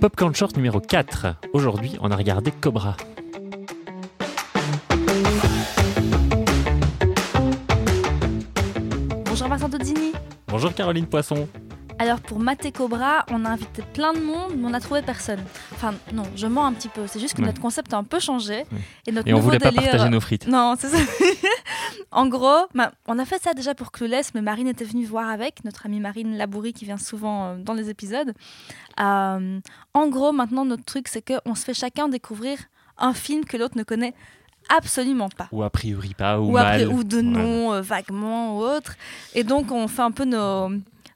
Popcorn Short numéro 4. Aujourd'hui, on a regardé Cobra. Bonjour Vincent Tozzini. Bonjour Caroline Poisson. Alors pour Maté Cobra, on a invité plein de monde, mais on n'a trouvé personne. Enfin non, je mens un petit peu. C'est juste que Ouais. notre concept a un peu changé. Ouais. Et, notre Et on voulait pas partager nos frites. Non, c'est ça. en gros, bah, on a fait ça déjà pour Clueless, mais Marine était venue voir avec, notre amie Marine Labourie qui vient souvent euh, dans les épisodes. Euh, en gros, maintenant, notre truc, c'est qu'on se fait chacun découvrir un film que l'autre ne connaît absolument pas. Ou a priori pas, ou, Ou, mal. après, ou de Voilà. nom, euh, vaguement, ou autre. Et donc, on fait un peu nos,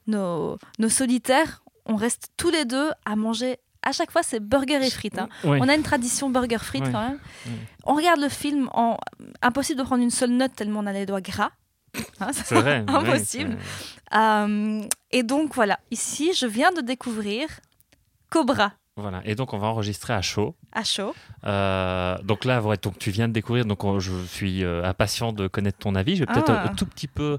nos, nos solitaires. On reste tous les deux à manger. À chaque fois, c'est burger et frites. hein. Ouais. On a une tradition burger frites Ouais. quand même. Ouais. On regarde le film en impossible de prendre une seule note tellement on a les doigts gras. Hein, c'est vrai. Impossible. Euh, et donc voilà, ici je viens de découvrir Cobra Voilà. Et donc, on va enregistrer à chaud. à chaud. Euh, donc là, ouais, donc tu viens de découvrir, donc on- je suis euh, impatient de connaître ton avis. Je vais peut-être Ah. un, un tout petit peu,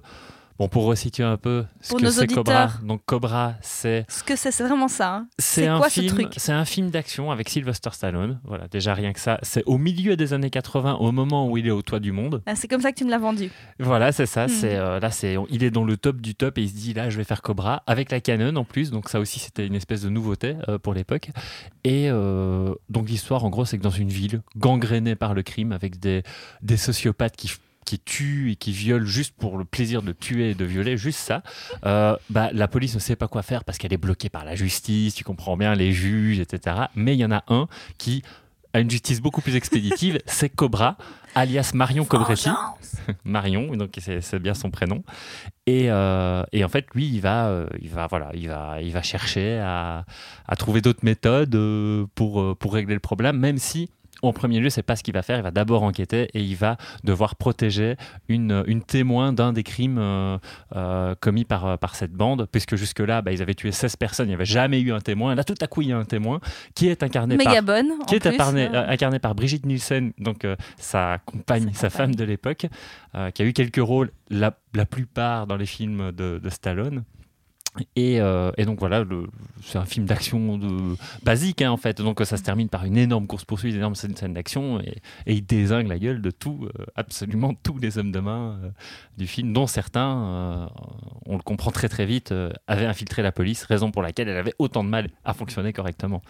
bon, pour resituer un peu ce Pour que c'est Cobra. Donc Cobra, c'est Ce que c'est, c'est vraiment ça. hein. c'est un quoi ce film, truc? c'est un film d'action avec Sylvester Stallone. Voilà, déjà rien que ça. C'est au milieu des années 80, au moment où il est au toit du monde. Ah, C'est comme ça que tu me l'as vendu. Voilà, c'est ça. Mhm. C'est euh, là, c'est il est dans le top du top et il se dit là, je vais faire Cobra avec la Canon en plus. Donc ça aussi, c'était une espèce de nouveauté euh, pour l'époque. Et euh, donc l'histoire, en gros, c'est que dans une ville gangrénée par le crime, avec des des sociopathes qui qui tuent et qui violent juste pour le plaisir de tuer et de violer, juste ça, euh, bah, la police ne sait pas quoi faire parce qu'elle est bloquée par la justice, tu comprends bien, les juges, etc. Mais il y en a un qui a une justice beaucoup plus expéditive, c'est Cobra, alias Marion Cobretti. Marion, donc c'est bien son prénom. Et, euh, et en fait, lui, il va, euh, il va, voilà, il va, il va chercher à, à trouver d'autres méthodes pour, pour régler le problème, même si. En premier lieu, c'est pas ce qu'il va faire. Il va d'abord enquêter et il va devoir protéger une, une témoin d'un des crimes euh, euh, commis par, euh, par cette bande, puisque jusque-là, bah, ils avaient tué 16 personnes, il n'y avait jamais eu un témoin. Là, tout à coup, il y a un témoin qui est incarné par bonne. qui est plus. incarné, Euh, incarné par Brigitte Nielsen, donc sa compagne, Sa femme de l'époque, qui a eu quelques rôles, la, la plupart dans les films de, de Stallone. Et, euh, et donc voilà, c'est un film d'action basique hein, en fait. Donc ça se termine par une énorme course poursuite, une énorme scène, d'action, et, il désingue la gueule de tout, euh, absolument tous les hommes de main euh, du film, dont certains, on le comprend très très vite, avaient infiltré la police, raison pour laquelle elle avait autant de mal à fonctionner correctement.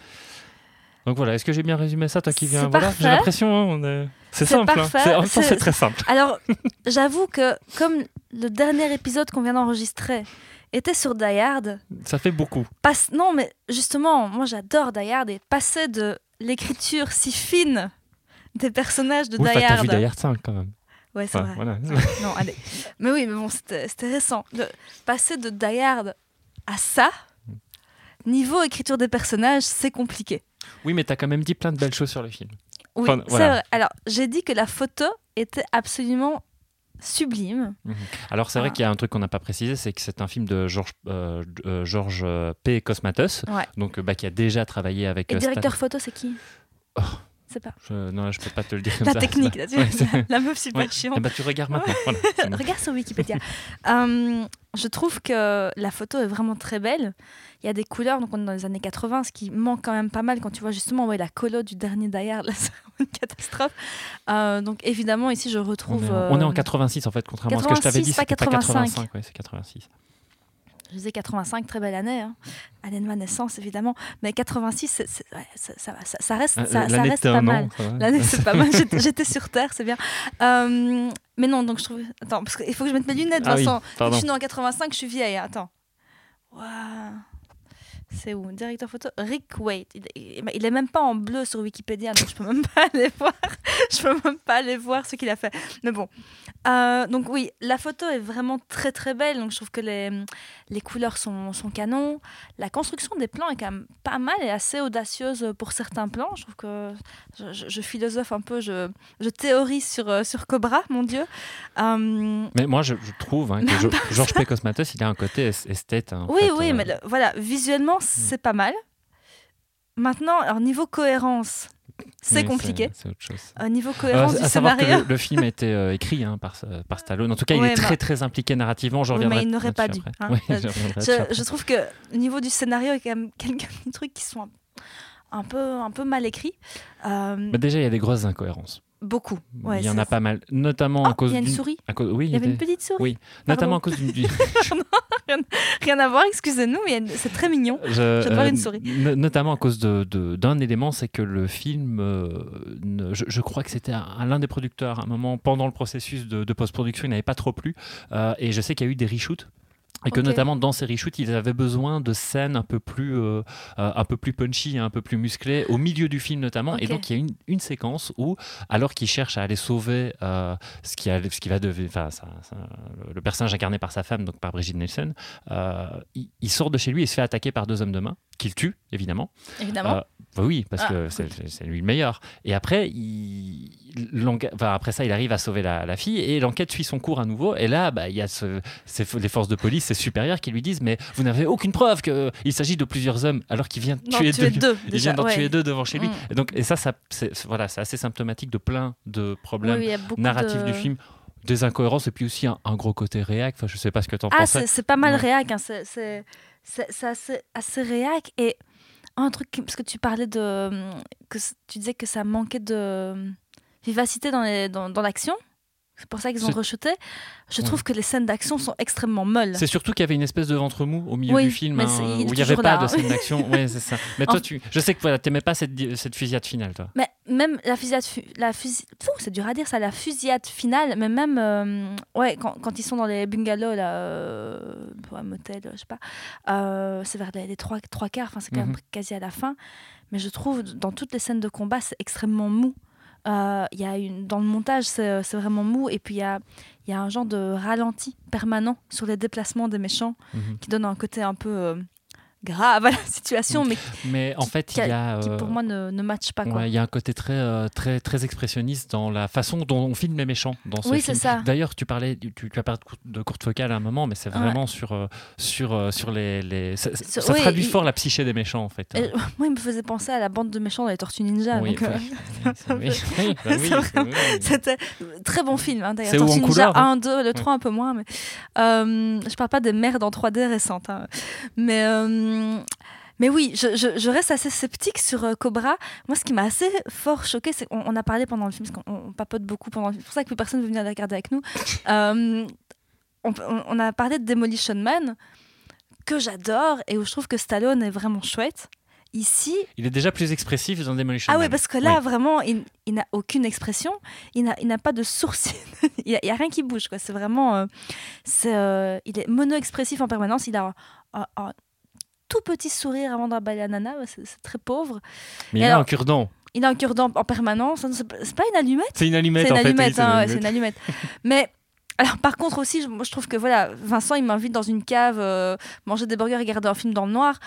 Donc voilà, est-ce que j'ai bien résumé ça, toi qui viens voilà. J'ai l'impression, hein, on est- c'est simple, hein. C'est- très simple. Alors, j'avoue que comme le dernier épisode qu'on vient d'enregistrer était sur Die Hard, Ça fait beaucoup. passe... non mais justement, moi j'adore Die Hard et passer de l'écriture si fine des personnages de Oui, Die enfin, t'as Hard. vu Die Hard 5 quand même. Ouais, c'est Enfin, vrai. voilà. Non, allez. Mais oui, mais bon, c'était c'était récent. De passer de Die Hard à ça, niveau écriture des personnages, c'est compliqué. Oui, mais t'as quand même dit plein de belles choses sur le film. Oui, Enfin, voilà. vrai. Alors, j'ai dit que la photo était absolument sublime. Alors c'est vrai Ah. qu'il y a un truc qu'on n'a pas précisé, c'est que c'est un film de Georges euh, euh, euh, P. Cosmatos, Ouais. donc euh, bah, qui a déjà travaillé avec. Et euh, directeur Stan- photo, c'est qui? Oh. C'est pas. Je- non, je peux pas te le dire comme La ça. technique, là, tu Ouais, la meuf super Ouais. chiante. Eh ben, tu regardes maintenant. Voilà, c'est bon. Regarde sur Wikipédia. Euh, je trouve que la photo est vraiment très belle. Il y a des couleurs, donc on est dans les années 80, ce qui manque quand même pas mal quand tu vois justement ouais, la colo du dernier Die Hard, là, c'est une catastrophe. Euh, donc évidemment, ici je On retrouve. est, on est en euh, 86 en fait, contrairement à ce que je t'avais 86, dit. pas c'était 85. ouais, c'est 86. Je disais 85, très belle année. Hein. Année de ma naissance, évidemment. Mais 86, c'est- c'est- ouais, ça, ça, va, ça- ça reste, Euh, ça, reste pas mal. L'année, c'est pas mal. J'étais- sur Terre, c'est bien. Euh, mais non, donc je trouve. Attends, parce qu'il faut que je mette mes lunettes, Ah oui. Je suis née en 85, je suis vieille. Attends. Waouh. C'est où? Directeur photo? Rick Waite. Il, il- il est même pas en bleu sur Wikipédia, donc je peux même pas aller voir. Je peux même pas aller voir ce qu'il a fait. Mais bon. Euh, donc oui, la photo est vraiment très très belle. Donc je trouve que les, les couleurs sont, sont canons. La construction des plans est quand même pas mal et assez audacieuse pour certains plans. Je trouve que je, je- je philosophe un peu, je, je théorise sur, euh, sur Cobra, mon Dieu. Euh, Mais moi, je, trouve hein, que Georges P. Cosmatos, il a un côté es- esthète. hein, Oui, fait, oui, euh, mais le- voilà, visuellement, c'est pas mal. Maintenant, alors niveau cohérence, c'est Oui, compliqué. C'est autre chose. Au niveau Euh, cohérence à du scénario. le, le film a été euh, écrit hein, par, par Stallone. En tout cas, il est très bah- très impliqué narrativement. J'en Oui, mais reviendrai il n'aurait pas dû, hein. Oui, Euh, je reviendrai trouve que au niveau du scénario, il y a quand même quelques trucs qui sont un, un peu, un peu mal écrits. Euh, Bah, déjà, il y a des grosses incohérences. Beaucoup. Ouais, il y en a pas mal, notamment Oh, à cause il y a une d'une- souris. à cause- Oui, Il y avait des- une petite souris. Oui, Pardon. notamment à cause d'une. du- Rien à voir, excusez-nous, mais une- c'est très mignon. Peur euh, d'une souris. no- notamment à cause de- d'un élément, c'est que le film, euh, ne- je, je crois que c'était à, l'un des producteurs, à un moment, pendant le processus de, de post-production, il n'avait pas trop plu. Euh, et je sais qu'il y a eu des reshoots. Et que notamment dans ces reshoots, ils avaient besoin de scènes un peu plus, euh, euh, un peu plus punchy, un peu plus musclées, au milieu du film notamment. Et donc il y a une, une séquence où, alors qu'il cherche à aller sauver euh, ce, qui a- ce qui va devenir, enfin, le- le personnage incarné par sa femme, donc par Brigitte Nielsen, euh, il, il sort de chez lui et se fait attaquer par deux hommes de main, qu'il tue évidemment. Évidemment. Euh, bah oui, parce Ah, que c'est lui le meilleur. Et après, il, enfin, après ça, il arrive à sauver la, la fille et l'enquête suit son cours à nouveau. Et là, bah, il y a ce- ces- les forces de police, ses supérieurs, qui lui disent Mais vous n'avez aucune preuve qu'il s'agit de plusieurs hommes alors qu'il vient tuer tu es deux. deux. Il déjà, vient d'en ouais. tuer deux devant chez lui. Mm. Et, donc, et ça, ça c'est c'est- voilà, c'est assez symptomatique de plein de problèmes oui, narratifs de- du film, des incohérences et puis aussi un, un gros côté réac. Enfin, je sais pas ce que tu en Ah, pensais. c'est pas mal Ouais. réac. hein, C'est assez, assez réac. Et un truc, parce que tu parlais de. que c- tu disais que ça manquait de vivacité dans les- dans dans l'action. C'est pour ça qu'ils ont rechuté. Je Ouais. trouve que les scènes d'action sont extrêmement molles. C'est surtout qu'il y avait une espèce de ventre mou au milieu Oui, du film hein, il où il n'y avait pas de scène d'action. ouais, c'est ça. Mais En- toi, tu, je sais que voilà, t'aimais pas cette, fusillade finale, toi. Mais même la fusillade, fu- la fusi- Fou, c'est dur à dire ça, la fusillade finale, mais même euh, ouais, quand, quand ils sont dans les bungalows, là, euh, un motel, je sais pas, euh, c'est vers les, les trois, trois quarts, c'est quand même Mhm. quasi à la fin. Mais je trouve dans toutes les scènes de combat, c'est extrêmement mou. Euh, Il y a une, dans le montage, c'est c'est vraiment mou, et puis il y a, y a un genre de ralenti permanent sur les déplacements des méchants Mhm. qui donne un côté un peu euh, grave à la situation, mais Mais en fait, qui, il y a. qui euh, pour moi ne, ne match pas. Quoi. ouais, il y a un côté très, euh, très, très expressionniste dans la façon dont on filme les méchants dans ce Oui, film. c'est ça. D'ailleurs, tu parlais, tu, tu as parlé de cour- de courte focale à un moment, mais c'est Ouais. vraiment sur, euh, sur, euh, sur les. les... Ça, Sur- ça oui, traduit il- fort la psyché des méchants, en fait. Et, moi, il me faisait penser à la bande de méchants dans les Tortues Ninja. Oui, donc, euh, oui. C'était très bon film, hein, d'ailleurs. Tortues Ninja couleur, hein 1, 2, le 3 un peu moins. Mais, euh, je parle pas des merdes en 3D récentes. hein. Mais, euh, mais oui, je, je- je reste assez sceptique sur euh, Cobra. Moi, ce qui m'a assez fort choqué, c'est qu'on on a parlé pendant le film, parce qu'on on papote beaucoup pendant le film. C'est pour ça que plus personne ne veut venir la regarder avec nous. Euh, on, a parlé de Demolition Man, que j'adore, et où je trouve que Stallone est vraiment chouette. Ici, Il est déjà plus expressif dans Demolition ah Man. oui, parce que là, Oui. vraiment, il, il n'a aucune expression, il n'a, pas de sourcil, il n'y a, rien qui bouge. C'est vraiment... euh, euh, il est mono-expressif en permanence, il a un, un- un tout petit sourire avant d'emballer la nana, c'est, très pauvre. Mais il a un cure-dent. Il a un cure-dent en permanence, c'est, pas- une allumette? C'est une allumette, c'est une en fait. oui, allumette, c'est une hein, allumette. c'est une allumette. Mais alors, par contre aussi, je, moi, je trouve que voilà, Vincent, il m'invite dans une cave, euh, manger des burgers et regarder un film dans le noir.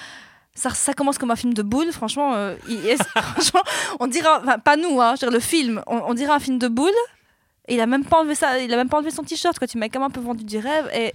Ça, ça commence comme un film de boule, franchement. euh, il- franchement, on dira, enfin, pas nous, hein, je veux dire, le film, on, on dirait un film de boule. Et il a même pas enlevé ça, il a même pas enlevé son t-shirt, quoi. Tu m'as quand même un peu vendu du rêve. Et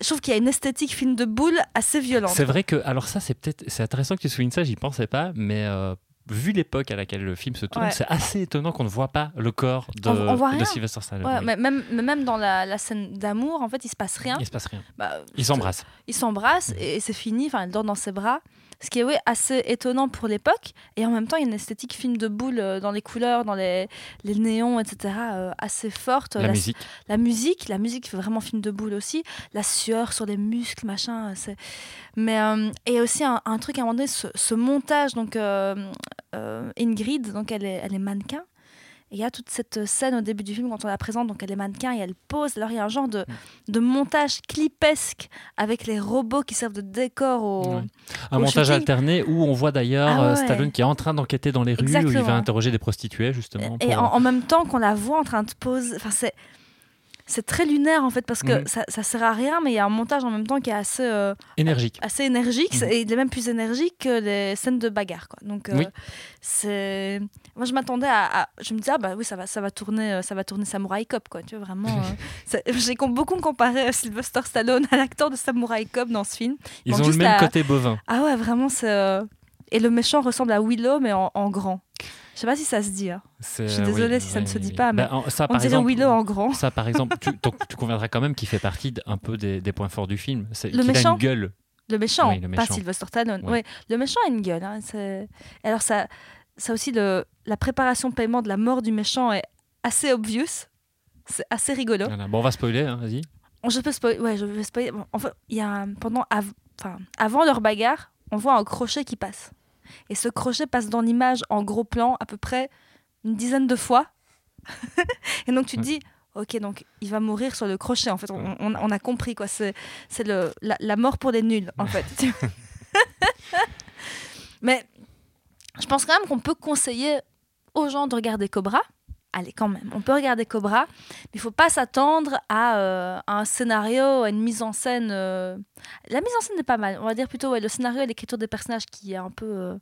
je trouve qu'il y a une esthétique film de boule assez violente. C'est vrai que, alors ça, c'est peut-être, c'est intéressant que tu soulignes ça, j'y pensais pas, mais euh, vu l'époque à laquelle le film se tourne, Ouais. c'est assez étonnant qu'on ne voit pas le corps de, On- on voit de. Sylvester Stallone. Ouais, mais même, même dans la, la scène d'amour, en fait, il se passe rien. Il se passe rien. Bah, Ils s'embrassent. ils s'embrassent et, et c'est fini. Enfin, elle dort dans ses bras. Ce qui est oui, assez étonnant pour l'époque. Et en même temps, il y a une esthétique film de boule euh, dans les couleurs, dans les, les néons, etc. euh, assez forte. La musique. la musique, la musique fait vraiment film de boule aussi. La sueur sur les muscles, machin. euh, C'est... Mais et aussi un, un truc à un moment donné, ce, ce montage. Donc Ingrid, donc elle est, elle est mannequin. Et il y a toute cette scène au début du film quand on la présente, donc elle est mannequin et elle pose. Alors il y a un genre de, de montage clipesque avec les robots qui servent de décor au. Ouais. Un au montage shooting. alterné où on voit d'ailleurs Ah euh, ouais. Stallone qui est en train d'enquêter dans les rues, où il va interroger des prostituées justement. Et en, en même temps qu'on la voit en train de poser. Enfin, c'est. C'est très lunaire en fait parce que Mhm. ça, ça sert à rien, mais il y a un montage en même temps qui est assez, euh, Énergique. assez énergique Mhm. et il est même plus énergique que les scènes de bagarre. Quoi. Donc, euh, Oui. c'est. Moi, je m'attendais à, à- Je me disais, ah bah oui, ça va, ça va tourner, euh, ça va tourner Samurai Cop, quoi. Tu vois, vraiment. euh, J'ai beaucoup comparé Sylvester Stallone à l'acteur de Samurai Cop dans ce film. Ils ont le même la- côté bovin. Ah ouais, vraiment, c'est. Et le méchant ressemble à Willow, mais en, en grand. Je sais pas si ça se dit. hein. Je suis désolée oui, si ça ne se dit pas, mais Bah, en- ça, On dirait exemple, Willow en grand. Ça, par exemple, tu, conviendras quand même qu'il fait partie un peu des, des points forts du film. C'est Le qu'il a méchant une gueule. Le méchant, Oui, le pas méchant. Sylvester Stallone. Ouais. Le méchant a une gueule. hein, Alors ça, ça aussi le, la préparation paiement de la mort du méchant est assez obvious. C'est assez rigolo. Voilà. Bon, on va spoiler, hein, vas-y. Je peux spoiler. Ouais, je vais spoiler. Bon, en fait, il y a un- pendant, av- enfin, avant leur bagarre, on voit un crochet qui passe. Et ce crochet passe dans l'image en gros plan à peu près une dizaine de fois. et donc tu te dis, ok, donc il va mourir sur le crochet. En fait, on, on- on a compris quoi. C'est, c'est le, la, la mort pour les nuls, en fait. Mais je pense quand même qu'on peut conseiller aux gens de regarder Cobra. Allez, quand même, on peut regarder Cobra, mais il faut pas s'attendre à, euh, un scénario, à une mise en scène. euh, La mise en scène est pas mal. On va dire plutôt le scénario et l'écriture des personnages qui est un peu euh,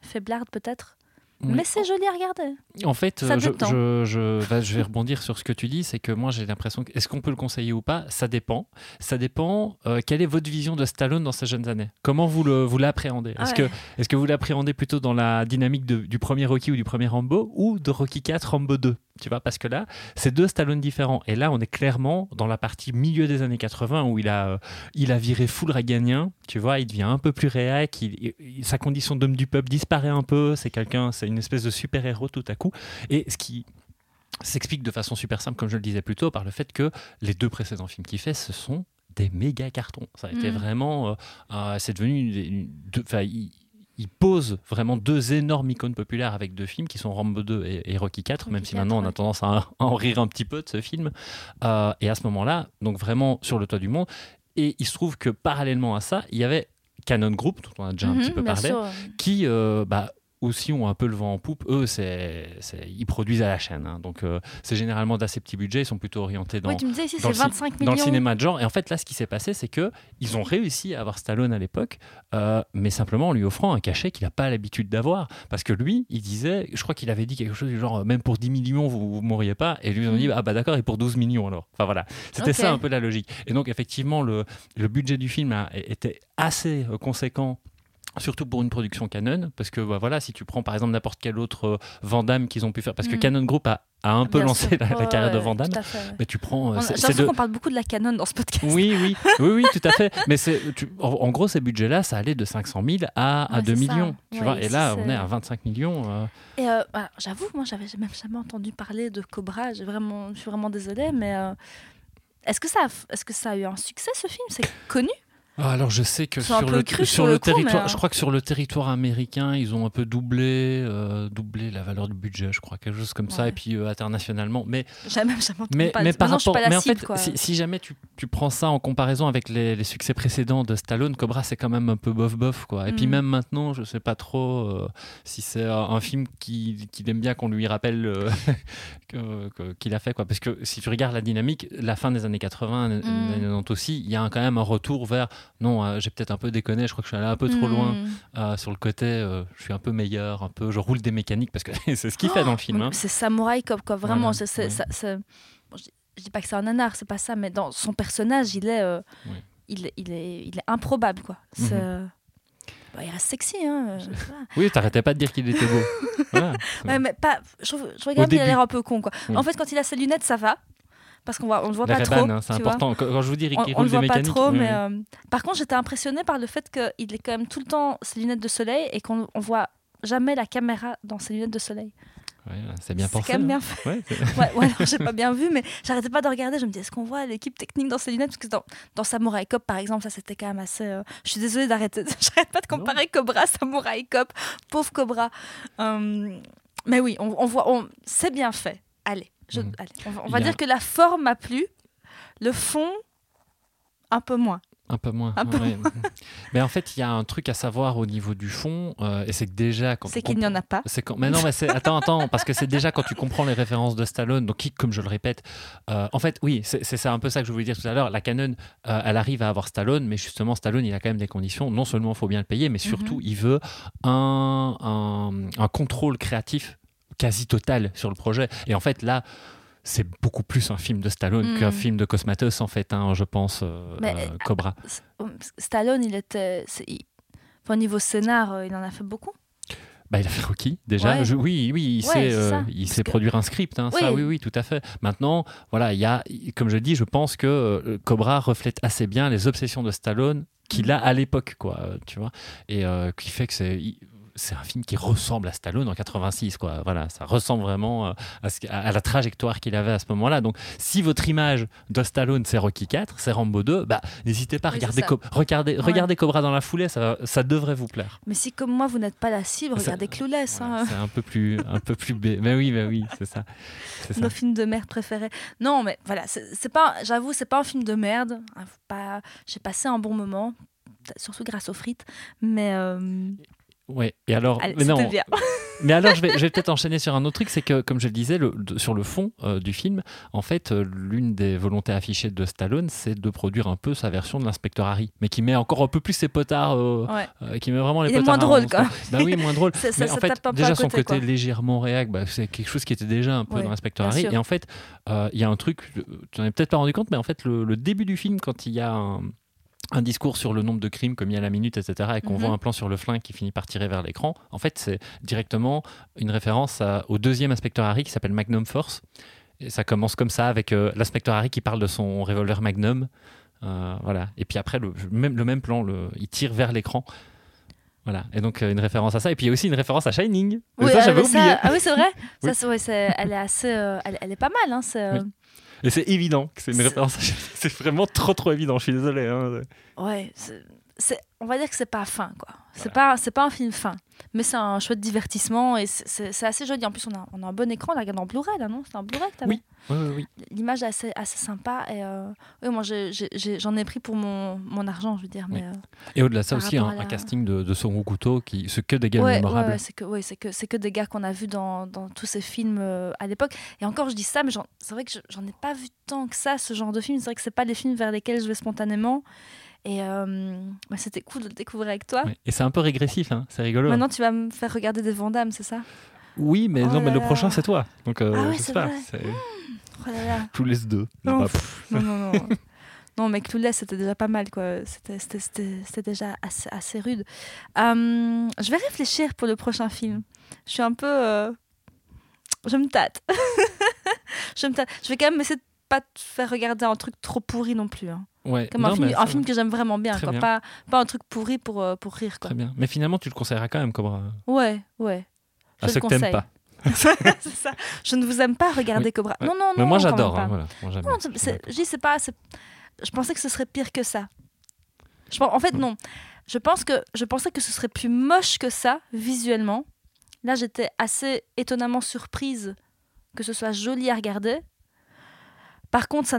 faiblarde peut-être. Mais c'est joli à regarder. En fait, Ça euh, je, détend. je, je- bah, je vais rebondir sur ce que tu dis, c'est que moi j'ai l'impression que est-ce qu'on peut le conseiller ou pas? Ça dépend. Ça dépend. euh, quelle est votre vision de Stallone dans ses jeunes années? Comment vous le vous l'appréhendez? Est-ce Ouais. que est-ce que vous l'appréhendez plutôt dans la dynamique de- du premier Rocky ou du premier Rambo ou de Rocky 4 Rambo 2 Tu vois parce que là c'est deux Stallone différents et là on est clairement dans la partie milieu des années 80 où il a euh, il a viré full Reaganien, tu vois, il devient un peu plus réac, il- il- sa condition d'homme du peuple disparaît un peu, c'est quelqu'un, c'est une espèce de super-héros tout à coup. Et ce qui s'explique de façon super simple, comme je le disais plus tôt, par le fait que les deux précédents films qu'il fait, ce sont des méga cartons. Ça a été Mm. vraiment. euh, euh, c'est devenu. une- il, pose vraiment deux énormes icônes populaires avec deux films qui sont Rambo 2 et, et Rocky 4, même si maintenant 4, on a tendance à, à en rire un petit peu de ce film. Euh, et à ce moment-là, donc vraiment sur le toit du monde. Et il se trouve que parallèlement à ça, il y avait Canon Group, dont on a déjà un Mhm, petit peu parlé, sûr. qui euh, bah, aussi ont un peu le vent en poupe. Eux, c'est, ils produisent à la chaîne. hein. Donc, euh, c'est généralement d'assez petits budgets. Ils sont plutôt orientés dans, Oui, tu me disais ici, dans le ci- 25 dans millions. le cinéma de genre. Et en fait, là, ce qui s'est passé, c'est que ils ont réussi à avoir Stallone à l'époque, euh, mais simplement en lui offrant un cachet qu'il n'a pas l'habitude d'avoir. Parce que lui, il disait, je crois qu'il avait dit quelque chose du genre, euh, même pour 10 millions, vous ne mourriez pas. Et lui, ils ont dit, Mm. ah bah d'accord, et pour 12 millions alors. Enfin voilà. C'était ça un peu la logique. Et donc, effectivement, le, le budget du film a- était assez conséquent. Surtout pour une production Canon, parce que bah, voilà, si tu prends par exemple n'importe quel autre euh, Van Damme qu'ils ont pu faire, parce que Mhm. Canon Group a, a un peu Bien lancé sûr. la, carrière de ouais, Van Damme, tout à fait. mais tu prends. euh, J'ai l'impression de- qu'on parle beaucoup de la Canon dans ce podcast. Oui, oui, oui, oui, tout à fait. Mais tu- en, en gros, ces budgets-là, ça allait de 500 000 à, à Ouais, 2 c'est ça. millions. Tu Ouais, vois, et là, on est à 25 millions. euh, Et euh, alors, j'avoue, moi, j'avais même jamais entendu parler de Cobra. J'ai vraiment, je suis vraiment désolée, mais euh, est-ce que ça, a, est-ce que ça a eu un succès ce film? C'est connu? Ah, alors je sais que sur le, cru sur sur le, le coup, territoire, mais, euh, je crois que sur le territoire américain, ils ont un peu doublé, euh, doublé la valeur du budget, je crois, quelque chose comme ça, et puis euh, internationalement. Mais jamais mais, mais par rapport, mais en cible, fait, si, si jamais tu, tu prends ça en comparaison avec les, les succès précédents de Stallone, Cobra c'est quand même un peu bof bof quoi. Et puis Mm. même maintenant, je sais pas trop euh, si c'est un, film qui- qu'il aime bien qu'on lui rappelle qu'il a fait quoi. Parce que si tu regardes la dynamique, la fin des années 80, Mm. années 90 aussi, il y a un- quand même un retour vers non, euh, j'ai peut-être un peu déconné, je crois que je suis allé un peu trop loin Hmm. euh, sur le côté, euh, je suis un peu meilleur, un peu, je roule des mécaniques parce que c'est ce qu'il fait dans le film. hein. C'est Samouraï Cop, quoi. Vraiment, Voilà, c'est, c'est- ouais. ça- c'est- bon, je, je dis pas que c'est un nanar, c'est pas ça, mais dans son personnage, il est, Ouais. il, est- il est, il est improbable, quoi. C'est, Mhm. bah, il reste sexy, hein. Oui, t'arrêtais pas de dire qu'il était beau. Voilà. Ouais, mais pas. Je, je regarde, il a l'air un peu con, quoi. Oui. En fait, quand il a ses lunettes, ça va. Parce qu'on on le voit La pas trop. hein, c'est important. Quand, quand je vous dis On, le voit pas trop, mais euh, par contre, j'étais impressionnée par le fait qu'il est quand même tout le temps ses lunettes de soleil et qu'on on voit jamais la caméra dans ses lunettes de soleil. Ouais, c'est bien C'est pensé. quand même hein. bien fait. Ouais, c'est- Ouais, ouais, alors, j'ai pas bien vu, mais j'arrêtais pas de regarder. Je me dis, est-ce qu'on voit l'équipe technique dans ses lunettes? Parce que dans, dans Samurai Cop, par exemple, ça c'était quand même assez. euh, Je suis désolée d'arrêter. J'arrête pas de comparer Cobra, Samurai Cop, pauvre Cobra. Hum, mais oui, on, on voit, on, c'est bien fait. Allez, je- Mhm. allez, on va, on Il va y a- dire que la forme m'a plu, le fond, un peu moins. Un peu moins. Un peu ouais. mais en fait, il y a un truc à savoir au niveau du fond, euh, et c'est que déjà quand C'est on qu'il n'y en a pas. C'est quand... Mais non, mais c'est... attends, attends, parce que c'est déjà quand tu comprends les références de Stallone, donc qui, comme je le répète, euh, en fait, oui, c'est, c'est ça un peu ça que je voulais dire tout à l'heure. La Canon, euh, elle arrive à avoir Stallone, mais justement, Stallone, il a quand même des conditions. Non seulement il faut bien le payer, mais surtout, il veut un, un, un contrôle créatif quasi total sur le projet. Et en fait, là, c'est beaucoup plus un film de Stallone Mm. qu'un film de Cosmatos, en fait, hein, je pense, euh, Mais, euh, Cobra. S- Stallone, il était. c'est- il- enfin, au niveau scénar, euh, il en a fait beaucoup. bah, il a fait Rocky déjà. Ouais. Je- oui, oui, il Ouais, sait, euh, il sait que- produire un script. hein, Ça, Oui. oui, oui, tout à fait. Maintenant, voilà, il y a, comme je dis, je pense que euh, Cobra reflète assez bien les obsessions de Stallone qu'il a à l'époque, quoi. euh, Tu vois, et euh, qui fait que c'est. C'est un film qui ressemble à Stallone en 86, quoi. Voilà, ça ressemble vraiment euh, à, ce- à- la trajectoire qu'il avait à ce moment-là. Donc, si votre image de Stallone c'est Rocky 4, c'est Rambo 2, bah, n'hésitez pas à Oui, regarder. Co- regardez, Ouais. regardez Cobra dans la foulée, ça, ça devrait vous plaire. Mais si comme moi vous n'êtes pas la cible, regardez Clueless. Voilà, hein. c'est un peu plus, un peu plus bé- Mais oui, mais oui, c'est ça. Nos films de merde préférés. Non, mais voilà, c'est pas, j'avoue, c'est pas un film de merde. Pas, j'ai passé un bon moment, surtout grâce aux frites. Mais euh, Ouais. Et alors, allez, mais non. bien. Mais alors, je vais, je vais peut-être enchaîner sur un autre truc, c'est que, comme je le disais, le- de- sur le fond euh, du film, en fait, euh, l'une des volontés affichées de Stallone, c'est de produire un peu sa version de l'inspecteur Harry, mais qui met encore un peu plus ses potards, euh, Ouais. qui met vraiment les Il est potards. moins à drôle, 11, quoi. Bah oui, moins drôle. Ça- ça- mais ça en fait, déjà à son côté, côté quoi. légèrement réac, bah, c'est quelque chose qui était déjà un peu Ouais, dans l'inspecteur Harry. sûr. Et en fait, euh, il y a un truc, euh, tu n'en es peut-être pas rendu compte, mais en fait, le, le début du film, quand il y a un, un discours sur le nombre de crimes commis à la minute, etc., et qu'on Mhm. voit un plan sur le flingue qui finit par tirer vers l'écran, en fait, c'est directement une référence à- au deuxième inspecteur Harry qui s'appelle Magnum Force. Et ça commence comme ça avec euh, l'inspecteur Harry qui parle de son revolver Magnum. Euh, voilà. Et puis après, le même, le même plan, le, il tire vers l'écran. Voilà. Et donc, euh, une référence à ça. Et puis, il y a aussi une référence à Shining. Oui, ça, j'avais ça- oublié. ah oui, c'est vrai. Oui. Ça, ouais, elle est assez, elle, elle est pas mal. Hein, Et c'est évident que c'est une référence. C'est vraiment trop, trop évident. Je suis désolé. hein. Ouais, on va dire que c'est pas fin, quoi. C'est pas, c'est pas un film fin, mais c'est un chouette divertissement et c'est- assez joli. En plus, on a, on a un bon écran, on la regarde en Blu-ray, là, non? C'est un Blu-ray que Oui. Oui, oui, oui. L'image est assez, assez sympa et euh, ouais, moi j'ai- j'ai- j'ai- j'en ai, pris pour mon, mon argent, je veux dire. Oui. Mais, euh, Et au-delà de ça aussi, un, à un casting de, de Son Couteau, qui, ce que des gars ouais, mémorables. ouais, c'est que, ouais, c'est que, c'est que des gars qu'on a vus dans, dans tous ces films euh, à l'époque. Et encore, je dis ça, mais j'en- c'est vrai que je- j'en ai pas vu tant que ça, ce genre de film. C'est vrai que c'est pas les films vers lesquels je vais spontanément. Et euh, bah, c'était cool de le découvrir avec toi. Et c'est un peu régressif, hein. c'est rigolo. Maintenant, tu vas me faire regarder des Vandamme, c'est ça? Oui, mais Oh non, mais là le là. prochain, c'est toi. Donc, euh, Ah ouais, je sais c'est pas. vrai. c'est Oh là là. tous les deux. Non, pff, non, non, non. non, mais Clueless, c'était déjà pas mal, quoi. C'était- C'était c'était- c'était déjà assez, assez rude. Euh, je vais réfléchir pour le prochain film. Je suis un peu... euh, Je me tâte. je me tâte. Je vais quand même essayer de pas te faire regarder un truc trop pourri non plus. hein. Ouais. Comme Non, un, film, un film que j'aime vraiment bien, quoi. bien. Pas, pas un truc pourri pour, euh, pour rire, quoi. Très bien. Mais finalement, tu le conseilleras quand même, Cobra. Ouais, ouais. Je À ceux que t'aimes pas. c'est ça. Je ne vous aime pas regarder Cobra. Ouais. Non, non, non. Mais moi, j'adore. hein, voilà. Moi, dis, c'est pas. Je pensais que ce serait pire que ça. Je, en fait, non. Je pense que je pensais que ce serait plus moche que ça visuellement. Là, j'étais assez étonnamment surprise que ce soit joli à regarder. Par contre, ça,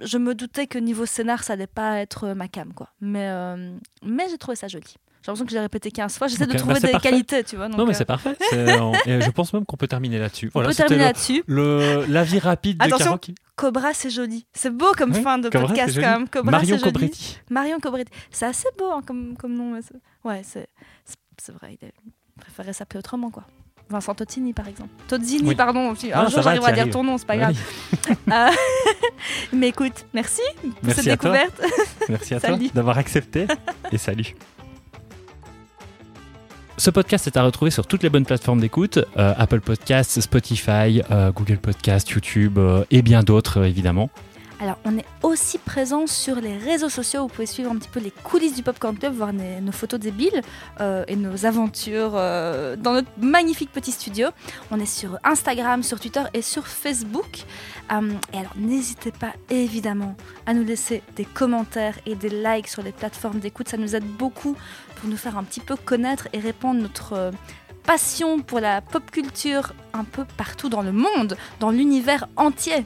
je me doutais que niveau scénar, ça allait pas être euh, ma cam, quoi. Mais, euh, mais j'ai trouvé ça joli. J'ai l'impression que j'ai répété 15 fois. J'essaie de bah, trouver des parfait. qualités, tu vois. Non, mais euh, c'est parfait. C'est en- et je pense même qu'on peut terminer là-dessus. on peut terminer là-dessus. le, l'avis rapide de Attention, qui- Cobra, c'est joli. C'est beau comme fin de Cobra, podcast, quand même. Cobra, Marion. Cobretti. Marion Cobretti. C'est assez beau hein, comme, comme nom. Ouais, c'est, c'est, vrai. Il préférait s'appeler autrement, quoi. Vincent Tozzini, par exemple. Tozzini, Oui. pardon. Ah, Un jour, va, j'arrive t'y à dire ton nom, c'est pas Oui. grave. Euh, mais écoute, merci pour Merci cette à toi. découverte. Merci à toi d'avoir accepté et salut. Ce podcast est à retrouver sur toutes les bonnes plateformes d'écoute, euh, Apple Podcasts, Spotify, euh, Google Podcasts, YouTube et bien d'autres évidemment. Alors, on est aussi présent sur les réseaux sociaux. Vous pouvez suivre un petit peu les coulisses du Popcorn Club, voir nos photos débiles euh, et nos aventures euh, dans notre magnifique petit studio. On est sur Instagram, sur Twitter et sur Facebook. Euh, et alors, n'hésitez pas évidemment à nous laisser des commentaires et des likes sur les plateformes d'écoute. Ça nous aide beaucoup pour nous faire un petit peu connaître et répandre notre passion pour la pop culture un peu partout dans le monde, dans l'univers entier.